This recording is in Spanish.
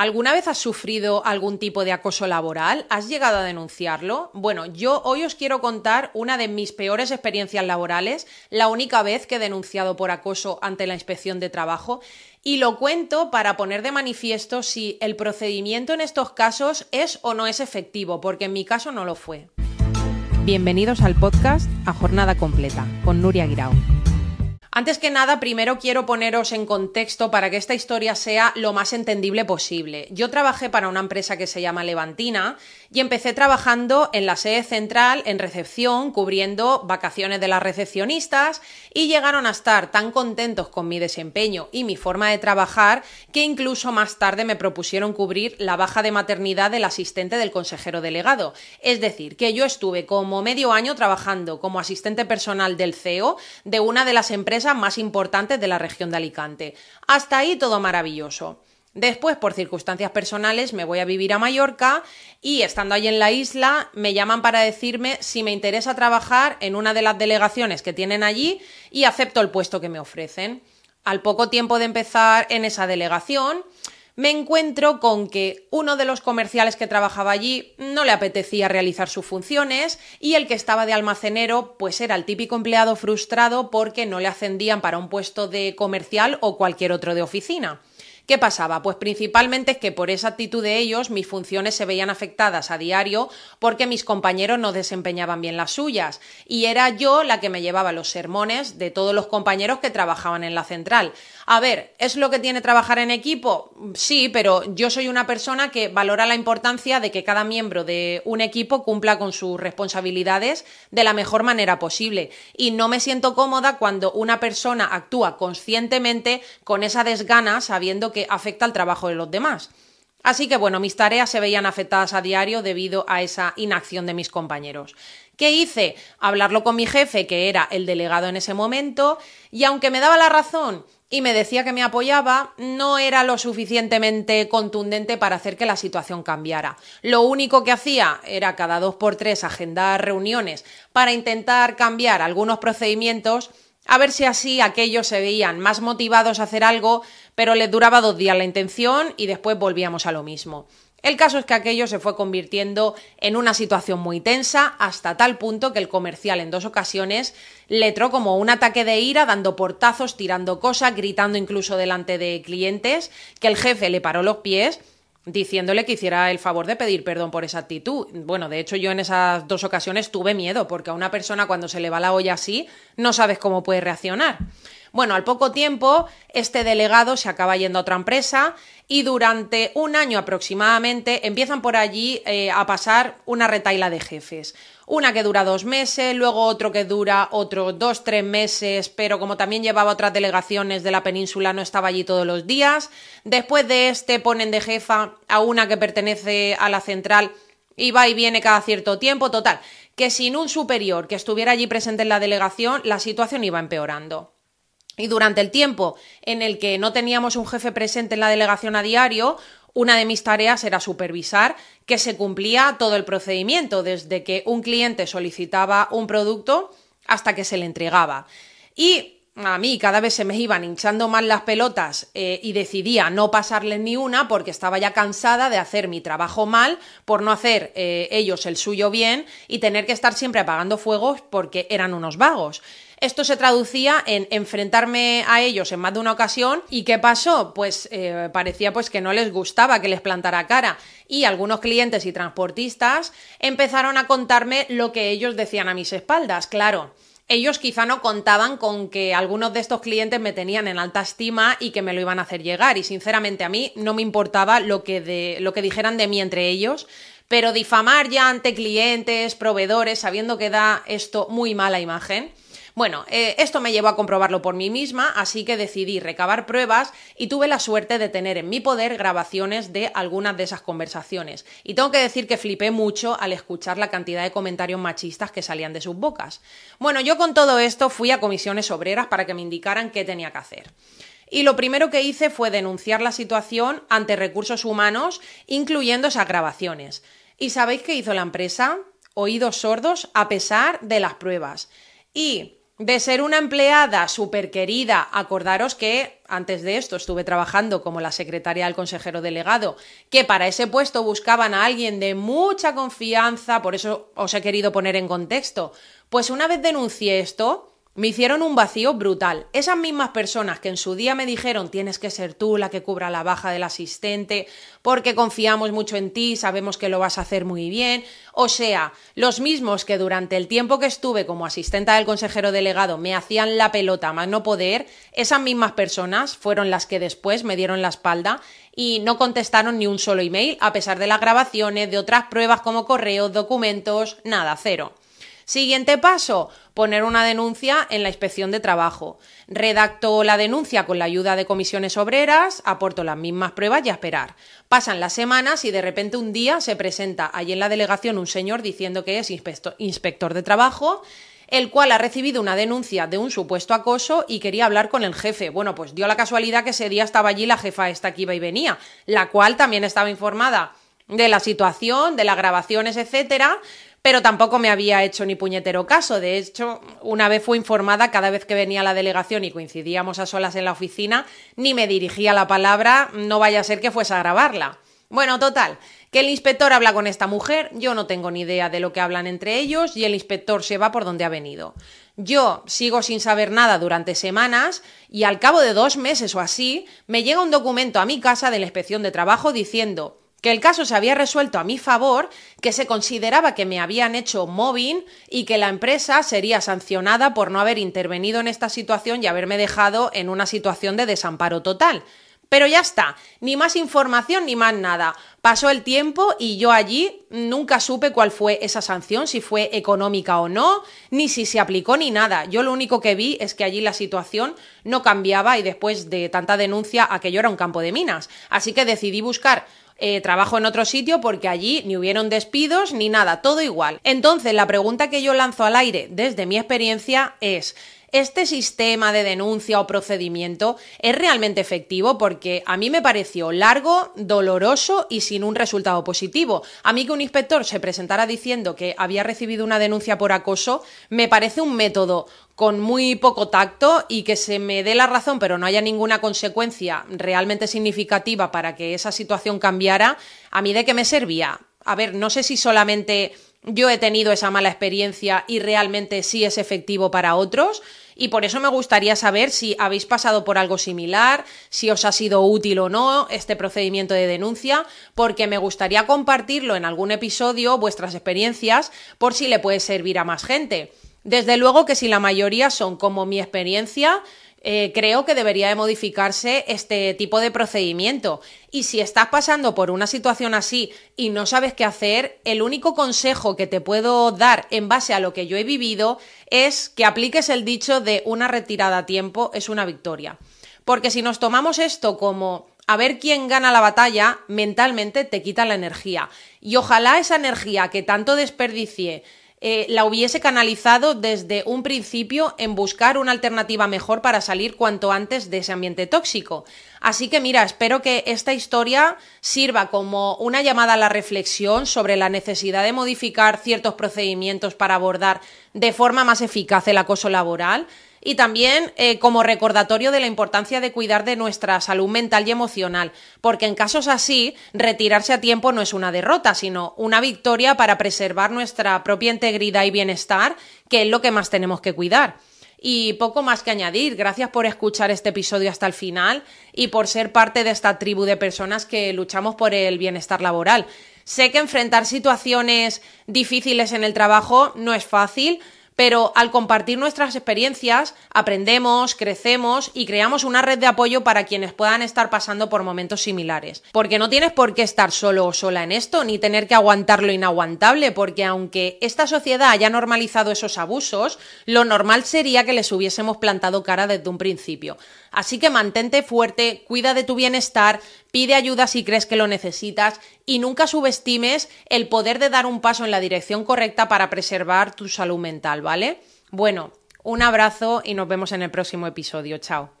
¿Alguna vez has sufrido algún tipo de acoso laboral? ¿Has llegado a denunciarlo? Bueno, yo hoy os quiero contar una de mis peores experiencias laborales, la única vez que he denunciado por acoso ante la inspección de trabajo, y lo cuento para poner de manifiesto si el procedimiento en estos casos es o no es efectivo, porque en mi caso no lo fue. Bienvenidos al podcast A Jornada Completa con Nuria Guirao. Antes que nada, primero quiero poneros en contexto para que esta historia sea lo más entendible posible. Yo trabajé para una empresa que se llama Levantina y empecé trabajando en la sede central, en recepción, cubriendo vacaciones de las recepcionistas y llegaron a estar tan contentos con mi desempeño y mi forma de trabajar que incluso más tarde me propusieron cubrir la baja de maternidad del asistente del consejero delegado. Es decir, que yo estuve como medio año trabajando como asistente personal del CEO de una de las empresas más importantes de la región de Alicante. Hasta ahí todo maravilloso. Después, por circunstancias personales, me voy a vivir a Mallorca y estando ahí en la isla, me llaman para decirme si me interesa trabajar en una de las delegaciones que tienen allí y acepto el puesto que me ofrecen. Al poco tiempo de empezar en esa delegación, me encuentro con que uno de los comerciales que trabajaba allí no le apetecía realizar sus funciones y el que estaba de almacenero pues era el típico empleado frustrado porque no le ascendían para un puesto de comercial o cualquier otro de oficina. ¿Qué pasaba? Pues principalmente es que por esa actitud de ellos mis funciones se veían afectadas a diario porque mis compañeros no desempeñaban bien las suyas y era yo la que me llevaba los sermones de todos los compañeros que trabajaban en la central. A ver, ¿es lo que tiene trabajar en equipo? Sí, pero yo soy una persona que valora la importancia de que cada miembro de un equipo cumpla con sus responsabilidades de la mejor manera posible y no me siento cómoda cuando una persona actúa conscientemente con esa desgana sabiendo que afecta al trabajo de los demás. Así que bueno, mis tareas se veían afectadas a diario debido a esa inacción de mis compañeros. ¿Qué hice? Hablarlo con mi jefe, que era el delegado en ese momento, y aunque me daba la razón y me decía que me apoyaba, no era lo suficientemente contundente para hacer que la situación cambiara. Lo único que hacía era cada dos por tres agendar reuniones para intentar cambiar algunos procedimientos a ver si así aquellos se veían más motivados a hacer algo, pero les duraba dos días la intención y después volvíamos a lo mismo. El caso es que aquello se fue convirtiendo en una situación muy tensa hasta tal punto que el comercial en dos ocasiones le entró como un ataque de ira dando portazos, tirando cosas, gritando incluso delante de clientes, que el jefe le paró los pies diciéndole que hiciera el favor de pedir perdón por esa actitud. Bueno, de hecho yo en esas dos ocasiones tuve miedo, porque a una persona cuando se le va la olla así, no sabes cómo puede reaccionar. Bueno, al poco tiempo, este delegado se acaba yendo a otra empresa y durante un año aproximadamente empiezan por allí eh, a pasar una retaila de jefes. Una que dura dos meses, luego otro que dura otros dos, tres meses, pero como también llevaba otras delegaciones de la península no estaba allí todos los días. Después de este ponen de jefa a una que pertenece a la central y va y viene cada cierto tiempo. Total, que sin un superior que estuviera allí presente en la delegación, la situación iba empeorando. Y durante el tiempo en el que no teníamos un jefe presente en la delegación a diario, una de mis tareas era supervisar que se cumplía todo el procedimiento, desde que un cliente solicitaba un producto hasta que se le entregaba. Y a mí cada vez se me iban hinchando más las pelotas eh, y decidía no pasarles ni una porque estaba ya cansada de hacer mi trabajo mal por no hacer eh, ellos el suyo bien y tener que estar siempre apagando fuegos porque eran unos vagos. Esto se traducía en enfrentarme a ellos en más de una ocasión. ¿Y qué pasó? Pues eh, parecía pues que no les gustaba que les plantara cara. Y algunos clientes y transportistas empezaron a contarme lo que ellos decían a mis espaldas. Claro ellos quizá no contaban con que algunos de estos clientes me tenían en alta estima y que me lo iban a hacer llegar. Y sinceramente a mí no me importaba lo que, de, lo que dijeran de mí entre ellos, pero difamar ya ante clientes, proveedores, sabiendo que da esto muy mala imagen, bueno, eh, esto me llevó a comprobarlo por mí misma, así que decidí recabar pruebas y tuve la suerte de tener en mi poder grabaciones de algunas de esas conversaciones. Y tengo que decir que flipé mucho al escuchar la cantidad de comentarios machistas que salían de sus bocas. Bueno, yo con todo esto fui a comisiones obreras para que me indicaran qué tenía que hacer. Y lo primero que hice fue denunciar la situación ante recursos humanos, incluyendo esas grabaciones. ¿Y sabéis qué hizo la empresa? Oídos sordos a pesar de las pruebas. Y de ser una empleada súper querida, acordaros que antes de esto estuve trabajando como la secretaria del consejero delegado, que para ese puesto buscaban a alguien de mucha confianza, por eso os he querido poner en contexto. Pues una vez denuncié esto, me hicieron un vacío brutal. Esas mismas personas que en su día me dijeron tienes que ser tú la que cubra la baja del asistente porque confiamos mucho en ti, sabemos que lo vas a hacer muy bien. O sea, los mismos que durante el tiempo que estuve como asistenta del consejero delegado me hacían la pelota más no poder, esas mismas personas fueron las que después me dieron la espalda y no contestaron ni un solo email a pesar de las grabaciones, de otras pruebas como correos, documentos, nada, cero. Siguiente paso, poner una denuncia en la inspección de trabajo. Redacto la denuncia con la ayuda de comisiones obreras, aporto las mismas pruebas y a esperar. Pasan las semanas y de repente un día se presenta allí en la delegación un señor diciendo que es inspector de trabajo el cual ha recibido una denuncia de un supuesto acoso y quería hablar con el jefe. Bueno, pues dio la casualidad que ese día estaba allí la jefa esta que iba y venía, la cual también estaba informada de la situación, de las grabaciones, etcétera, pero tampoco me había hecho ni puñetero caso. De hecho, una vez fue informada cada vez que venía la delegación y coincidíamos a solas en la oficina, ni me dirigía la palabra, no vaya a ser que fuese a grabarla. Bueno, total, que el inspector habla con esta mujer, yo no tengo ni idea de lo que hablan entre ellos y el inspector se va por donde ha venido. Yo sigo sin saber nada durante semanas y al cabo de dos meses o así me llega un documento a mi casa de la inspección de trabajo diciendo que el caso se había resuelto a mi favor, que se consideraba que me habían hecho mobbing y que la empresa sería sancionada por no haber intervenido en esta situación y haberme dejado en una situación de desamparo total. Pero ya está, ni más información ni más nada. Pasó el tiempo y yo allí nunca supe cuál fue esa sanción, si fue económica o no, ni si se aplicó ni nada. Yo lo único que vi es que allí la situación no cambiaba y después de tanta denuncia aquello era un campo de minas. Así que decidí buscar eh, trabajo en otro sitio porque allí ni hubieron despidos ni nada, todo igual. Entonces, la pregunta que yo lanzo al aire desde mi experiencia es, ¿Este sistema de denuncia o procedimiento es realmente efectivo? Porque a mí me pareció largo, doloroso y sin un resultado positivo. A mí que un inspector se presentara diciendo que había recibido una denuncia por acoso me parece un método con muy poco tacto y que se me dé la razón pero no haya ninguna consecuencia realmente significativa para que esa situación a mí de qué me servía. A ver, no sé si solamente yo he tenido esa mala experiencia y realmente sí es efectivo para otros y por eso me gustaría saber si habéis pasado por algo similar, si os ha sido útil o no este procedimiento de denuncia, porque me gustaría compartirlo en algún episodio, vuestras experiencias, por si le puede servir a más gente. Desde luego que si la mayoría son como mi experiencia, eh, creo que debería de modificarse este tipo de procedimiento. Y si estás pasando por una situación así y no sabes qué hacer, el único consejo que te puedo dar en base a lo que yo he vivido es que apliques el dicho de una retirada a tiempo es una victoria. Porque si nos tomamos esto como a ver quién gana la batalla, mentalmente te quita la energía. Y ojalá esa energía que tanto desperdicié eh, la hubiese canalizado desde un principio en buscar una alternativa mejor para salir cuanto antes de ese ambiente tóxico. Así que mira, espero que esta historia sirva como una llamada a la reflexión sobre la necesidad de modificar ciertos procedimientos para abordar de forma más eficaz el acoso laboral y también eh, como recordatorio de la importancia de cuidar de nuestra salud mental y emocional, porque en casos así, retirarse a tiempo no es una derrota, sino una victoria para preservar nuestra propia integridad y bienestar, que es lo que más tenemos que cuidar. Y poco más que añadir. Gracias por escuchar este episodio hasta el final y por ser parte de esta tribu de personas que luchamos por el bienestar laboral. Sé que enfrentar situaciones difíciles en el trabajo no es fácil, pero al compartir nuestras experiencias aprendemos, crecemos y creamos una red de apoyo para quienes puedan estar pasando por momentos similares. Porque no tienes por qué estar solo o sola en esto, ni tener que aguantar lo inaguantable, porque aunque esta sociedad haya normalizado esos abusos, lo normal sería que les hubiésemos plantado cara desde un principio. Así que mantente fuerte, cuida de tu bienestar, pide ayuda si crees que lo necesitas y nunca subestimes el poder de dar un paso en la dirección correcta para preservar tu salud mental, ¿vale? Bueno, un abrazo y nos vemos en el próximo episodio. Chao.